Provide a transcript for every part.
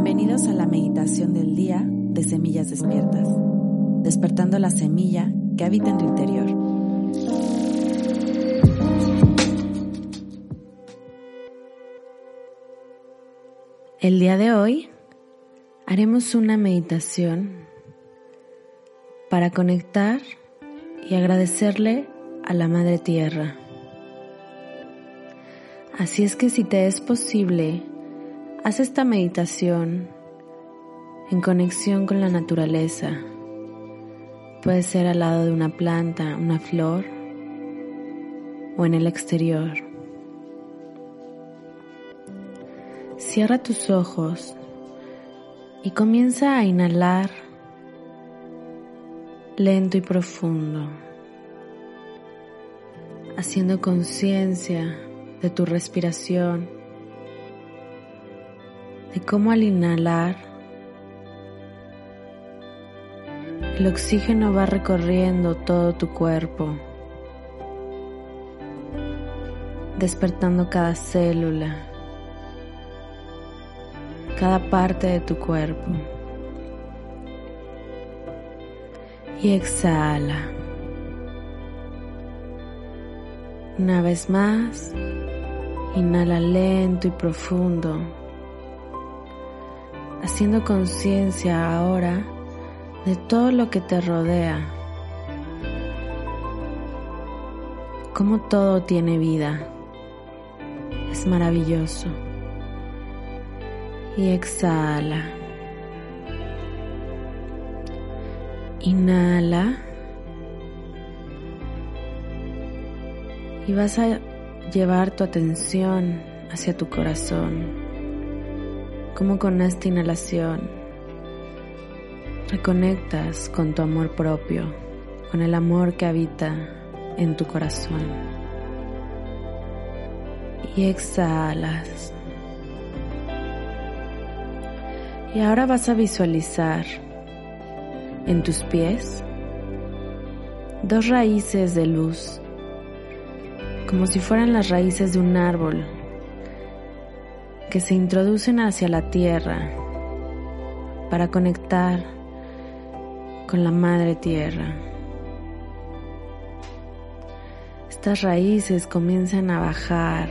Bienvenidos a la meditación del día de Semillas Despiertas, despertando la semilla que habita en tu interior. El día de hoy haremos una meditación para conectar y agradecerle a la Madre Tierra. Así es que si te es posible, haz esta meditación en conexión con la naturaleza. Puede ser al lado de una planta, una flor o en el exterior. Cierra tus ojos y comienza a inhalar lento y profundo, haciendo conciencia de tu respiración, de cómo al inhalar el oxígeno va recorriendo todo tu cuerpo, despertando cada célula, cada parte de tu cuerpo. Y exhala. Una vez más, Inhala lento y profundo, haciendo conciencia ahora de todo lo que te rodea, como todo tiene vida. Es maravilloso. Y exhala. Inhala. Y vas a llevar tu atención hacia tu corazón, como con esta inhalación reconectas con tu amor propio, con el amor que habita en tu corazón. Y exhalas. Y ahora vas a visualizar en tus pies dos raíces de luz como si fueran las raíces de un árbol que se introducen hacia la tierra para conectar con la madre tierra. Estas raíces comienzan a bajar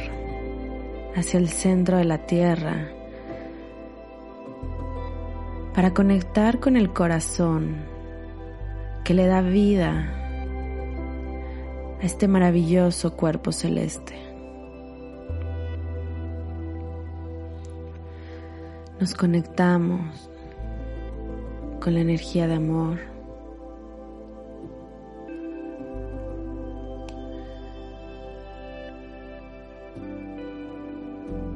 hacia el centro de la tierra para conectar con el corazón que le da vida a este maravilloso cuerpo celeste. Nos conectamos con la energía de amor.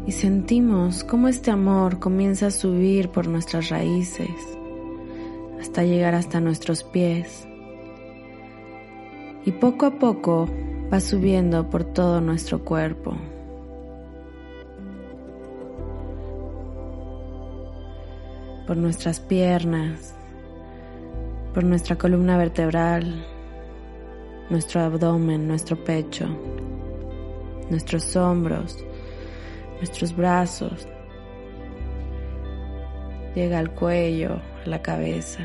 Y sentimos cómo este amor comienza a subir por nuestras raíces hasta llegar hasta nuestros pies y poco a poco va subiendo por todo nuestro cuerpo. Por nuestras piernas, por nuestra columna vertebral, nuestro abdomen, nuestro pecho, nuestros hombros, nuestros brazos. Llega al cuello, a la cabeza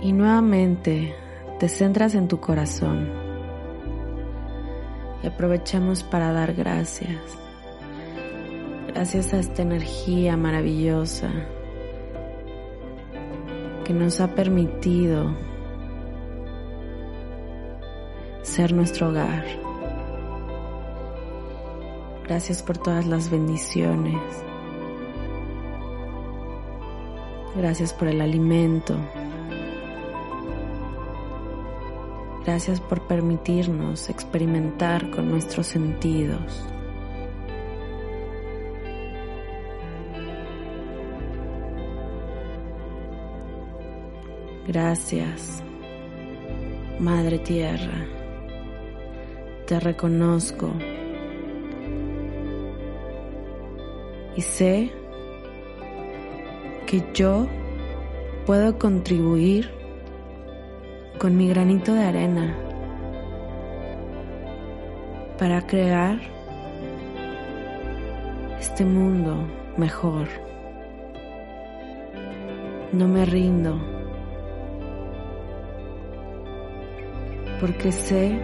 y nuevamente te centras en tu corazón y aprovechamos para dar gracias. Gracias a esta energía maravillosa que nos ha permitido ser nuestro hogar. Gracias por todas las bendiciones. Gracias por el alimento. Gracias por permitirnos experimentar con nuestros sentidos. Gracias, Madre Tierra. Te reconozco y sé que yo puedo contribuir con mi granito de arena para crear este mundo mejor. No me rindo porque sé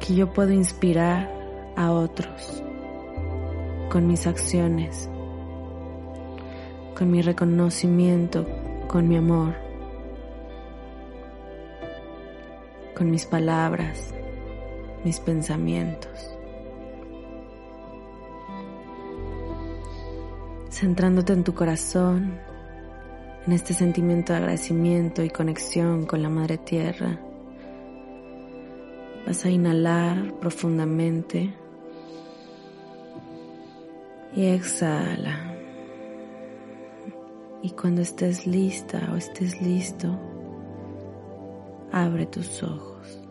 que yo puedo inspirar a otros con mis acciones, con mi reconocimiento, con mi amor, con mis palabras, mis pensamientos. Centrándote en tu corazón, en este sentimiento de agradecimiento y conexión con la Madre Tierra. Vas a inhalar profundamente y exhala. Y cuando estés lista o estés listo, abre tus ojos.